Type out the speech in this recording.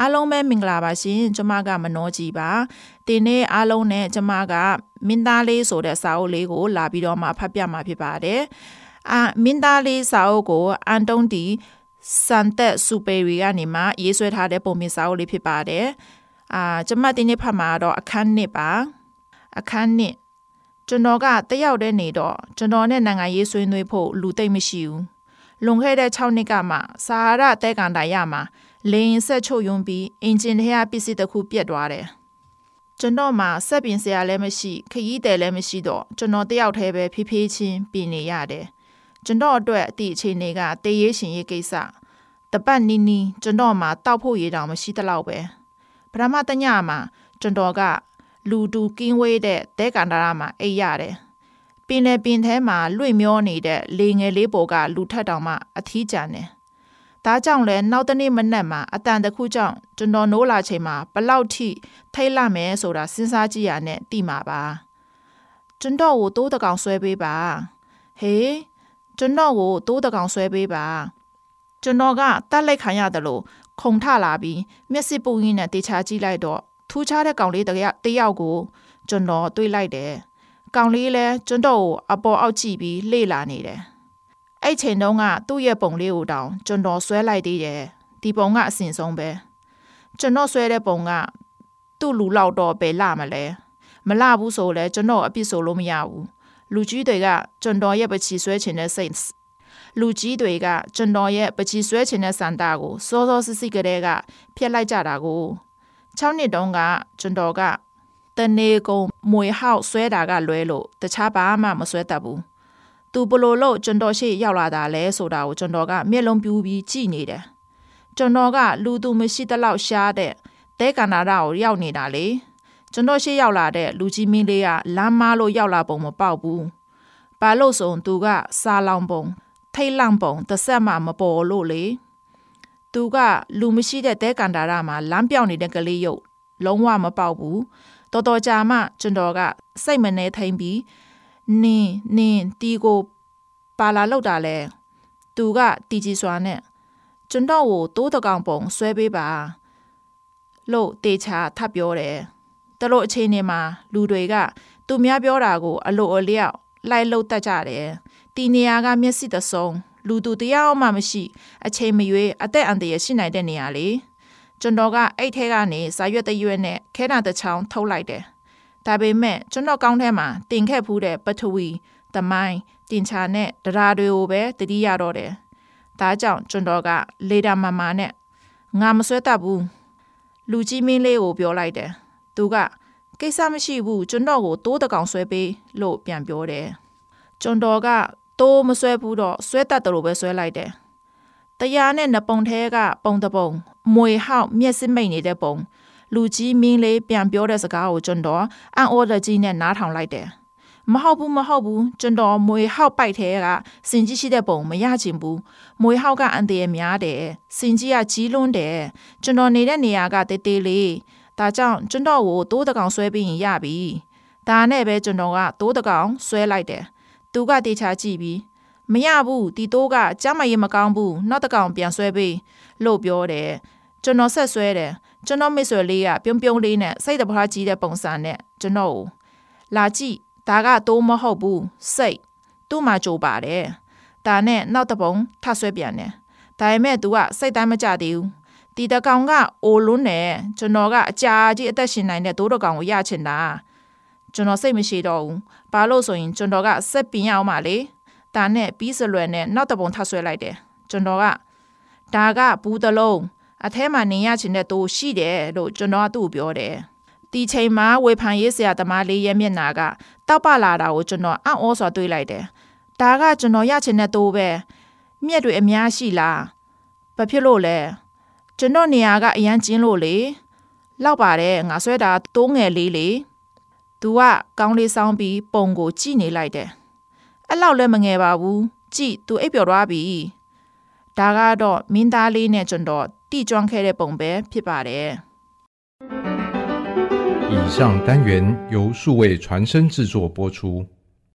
အားလုံးပဲမင်္ဂလာပါရှင်ကျမကမနှောကြီးပါဒီနေ့အားလုံးနဲ့ကျမကမင်းသားလေးဆိုတဲ့စာအုပ်လေးကို လာပြီးတော့မှဖတ်ပြမှာဖြစ်ပါတယ်အာမင်းသားလေးစာအုပ်ကိုအန်တုံတီစန်တက်စူပယ်ရီကနေမှရေးဆွဲထားတဲ့ပုံမြင်စာအုပ်လေးဖြစ်ပါတယ်အာကျမဒီနေ့ဖတ်မှာတော့အခန်းနှစ်ပါအခန်းနှစ်ကျွန်တော်ကတယောက်တည်းနေတော့ကျွန်တော်နဲ့နိုင်ငံရေးဆွေးနွေးဖို့လူသိမ့်မရှိဘူးလွန်ခဲ့တဲ့6နှစ်ကမှစာဟာရတဲကန်တိုင်ရမှာ လေရင်ဆက်ချုပ်ယွန်းပြီးအင်ဂျင်ထဲကပစ္စည်းတစ်ခုပြတ်သွားတယ်ကျွန်တော်မှဆက်ပင်စရာလည်းမရှိခရီးတယ်လည်းမရှိတော့ကျွန်တော်တယောက်တည်းပဲဖြည်းဖြည်းချင်းပြင်နေရတယ်ကျွန်တော်အတွက်အသည့်အခြေအနေကတေးရေးရှင်ရေးကိစ္စတပတ်နီးနီးကျွန်တော်မှတောက်ဖို့ရတောင်မရှိသလောက်ပဲပထမတညမှာကျွန်တော်ကလူတူကင်းဝေးတဲ့တဲကန်တာရမှာအိပ်ရတယ်ပင်လေပင်ထဲမှာလွင့်မျောနေတဲ့လေငယ်လေးပေါ်ကလူထက်တောင်မှအထီးကျန်တယ် ဒါကြောင့်လဲနောက်တနေ့မနက်မှာအတန်တခုကြောင့်ကျွန်တော်နိုးလာချိန်မှာဘလောက်ထိထိတ်လန့်မယ်ဆိုတာစဉ်းစားကြည့်ရနဲ့သိမှာပါကျွန်တော်ကိုတိုးတကောင်ဆွဲပေးပါဟေးကျွန်တော်ကိုတိုးတကောင်ဆွဲပေးပါကျွန်တော်ကတတ်လိုက်ခံရတယ်လို့ခုံထလာပြီးမျက်စိပူရင်းနဲ့တေချာကြည့်လိုက်တော့ထူးခြားတဲ့ကောင်လေးတယောက်ကိုကျွန်တော်တွေးလိုက်တယ်ကောင်လေးလဲကျွန်တော်ကိုအပေါ်အောက်ကြည့်ပြီးလှေ့လာနေတယ် အဲ့ချိန်တုန်းကသူ့ရဲ့ပုံလေးကိုတောင်ကျွန်တော်ဆွဲလိုက်သေးတယ်ဒီပုံကအစင်ဆုံးပဲကျွန်တော်ဆွဲတဲ့ပုံကသူ့လူလောက်တော့ပဲလာမလဲမလာဘူးဆိုလဲကျွန်တော်အပြစ်ဆိုလို့မရဘူးလူကြီးတွေကကျွန်တော်ရဲ့ပချီဆွဲချင်တဲ့စိတ်လူကြီးတွေကကျွန်တော်ရဲ့ပချီဆွဲချင်တဲ့စန္ဒာကိုစောစောစစ်စစ်ကလေးကဖျက်လိုက်ကြတာကို6နှစ်တုန်းကကျွန်တော်ကတနေကုန်မွေဟောက်ဆွဲတာကလွဲလို့တခြားဘာမှမဆွဲတတ်ဘူး သူဘလို့လို့ကျွန်တော်ရှိရောက်လာတာလဲဆိုတာကိုကျွန်တော်ကမျက်လုံးပြူးပြီးကြည့်နေတယ်ကျွန်တော်ကလူသူမရှိတလောက်ရှားတဲ့တဲကန္နာရာကိုရောက်နေတာလေကျွန်တော်ရှိရောက်လာတဲ့လူကြီးမင်းလေးကလမ်းမားလို့ရောက်လာပုံမပေါက်ဘူးဘာလို့ဆိုသူကစားလောင်ပုံထိတ်လန့်ပုံတစ်ဆက်မှမပေါ်လို့လေသူကလူမရှိတဲ့တဲကန်တာရမှာလမ်းပြောင်းနေတဲ့ကလေးရုပ်လုံးဝမပေါက်ဘူးတော်တော်ကြာမှကျွန်တော်ကစိတ်မနှဲထိန်ပြီးနင်းနင်းတီကို ပါလာလောက်တာလဲသူကတီကြီးစွာနဲ့ကျွန်တော်ကိုတိုးတကောင်ပုံဆွဲပေးပါလို့တေချာထပ်ပြောတယ်တလို့အချိန်နေမှာလူတွေကသူများပြောတာကို အလိုအလျောက်လိုက်လို့တတ်ကြတယ်တီနေရာကမျက်စိတဆုံးလူသူတရားမှမရှိ အချိန်မရွေးအသက်အန္တရာယ်ရှိနိုင်တဲ့နေရာလေကျွန်တော်ကအဲ့ထဲကနေစာရွက်တရွက်နဲ့ခဲတာတစ်ချောင်းထုတ်လိုက်တယ်ဒါပေမဲ့ကျွန်တော်ကောင်းထဲမှာတင်ခဲ့ဖူးတဲ့ပထဝီ တမိုင်းတင်ချာနဲ့ဒရာတွေကိုပဲတတိရတော့တယ်ဒါကြောင့်ကျွန်တော်ကလေတာမမာနဲ့ငါမဆွဲတတ်ဘူးလူကြီးမင်းလေးကိုပြောလိုက်တယ်သူကကိစ္စမရှိဘူးကျွန်တော်ကိုတိုးတကောင်ဆွဲပေးလို့ပြန်ပြောတယ်ကျွန်တော်ကတိုးမဆွဲဘူးတော့ဆွဲတတ်တယ်လို့ပဲဆွဲလိုက်တယ်တရားနဲ့နပုံထဲကပုံတပုံမွေဟောက်မျက်စိမိတ်နေတဲ့ပုံလူကြီးမင်းလေးပြန်ပြောတဲ့စကားကိုကျွန်တော်အန်အော်ဒကြီးနဲ့နားထောင်လိုက်တယ် မဟုတ်ဘူးမဟုတ်ဘူးကျွန်တော်မွေဟောက်ပိုက်ထဲကစင်ကြီးရှိတဲ့ပုံမရချင်ဘူးမွေဟောက်ကအန်တရများတယ်စင်ကြီးကကြီးလွန်းတယ်ကျွန်တော်နေတဲ့နေရာကတေးသေးလေးဒါကြောင့်ကျွန်တော်ကိုတိုးတကောင်ဆွဲပြီးရင်ရပြီဒါနဲ့ပဲကျွန်တော်ကတိုးတကောင်ဆွဲလိုက်တယ်သူကတေချာကြည့်ပြီးမရဘူးဒီတိုးကကြမ်းမရမကောင်းဘူးနောက်တကောင်ပြန်ဆွဲပေးလို့ပြောတယ်ကျွန်တော်ဆက်ဆွဲတယ်ကျွန်တော်မိတ်ဆွေလေးကပြုံးပြုံးလေးနဲ့စိတ်တဘာကြီးတဲ့ပုံစံနဲ့ကျွန်တော်ကိုလာကြည့် ဒါကတိုးမဟုတ်ဘူးစိတ်သူ့မှာကြိုပါတယ်ဒါနဲ့နောက်တပုံထဆွဲပြန်တယ်ဒါပေမဲ့ तू ကစိတ်တိုင်းမကြသေးဘူးတီတကောင်ကအိုလွန်းတယ်ကျွန်တော်ကအကြာကြီးအသက်ရှင်နိုင်တဲ့တိုးတကောင်ကိုရချင်တာကျွန်တော်စိတ်မရှိတော့ဘူးဘာလို့ဆိုရင်ကျွန်တော်ကစက်ပင်ရအောင်ပါလေဒါနဲ့ပြီးစလွယ်နဲ့နောက်တပုံထဆွဲလိုက်တယ်ကျွန်တော်ကဒါကဘူးတလုံးအထဲမှာနေရချင်တဲ့တိုးရှိတယ်လို့ကျွန်တော်ကသူ့ကိုပြောတယ် ဒီချိန်မှာဝေဖန်ရေးဆရာသမားလေးရဲ့မျက်နာကတောက်ပလာတာကိုကျွန်တော်အံ့ဩစွာတွေးလိုက်တယ်ဒါကကျွန်တော်ရချင်တဲ့တိုးပဲမြက်တွေအများရှိလားဘာဖြစ်လို့လဲကျွန်တော်နေရာကအရန်ကျင်းလို့လေလောက်ပါတယ်ငါဆွဲတာတိုးငယ်လေးလေသူကကောင်းလေးဆောင်းပြီးပုံကိုကြည့်နေလိုက်တယ်အဲ့လောက်လည်းမငယ်ပါဘူးကြည့်သူအိပ်ပျော်သွားပြီဒါကတော့မင်းသားလေးနဲ့ကျွန်တော်တိကျွမ်းခဲ့တဲ့ပုံပဲဖြစ်ပါတယ် 以上单元由数位传声制作播出。